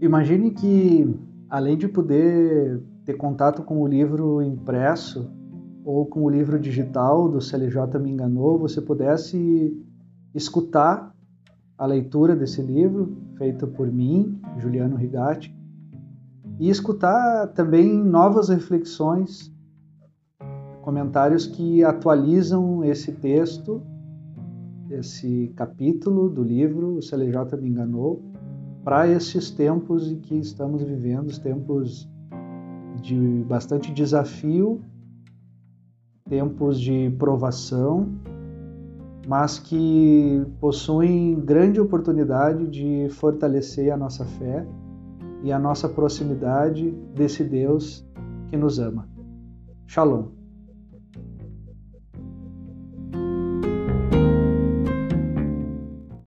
Imagine que, além de poder ter contato com o livro impresso ou com o livro digital do CLJ Me Enganou, você pudesse escutar a leitura desse livro, feita por mim, Juliano Rigatti, e escutar também novas reflexões, comentários que atualizam esse texto, esse capítulo do livro O CLJ Me Enganou, para esses tempos em que estamos vivendo, os tempos de bastante desafio, tempos de provação, mas que possuem grande oportunidade de fortalecer a nossa fé e a nossa proximidade desse Deus que nos ama. Shalom.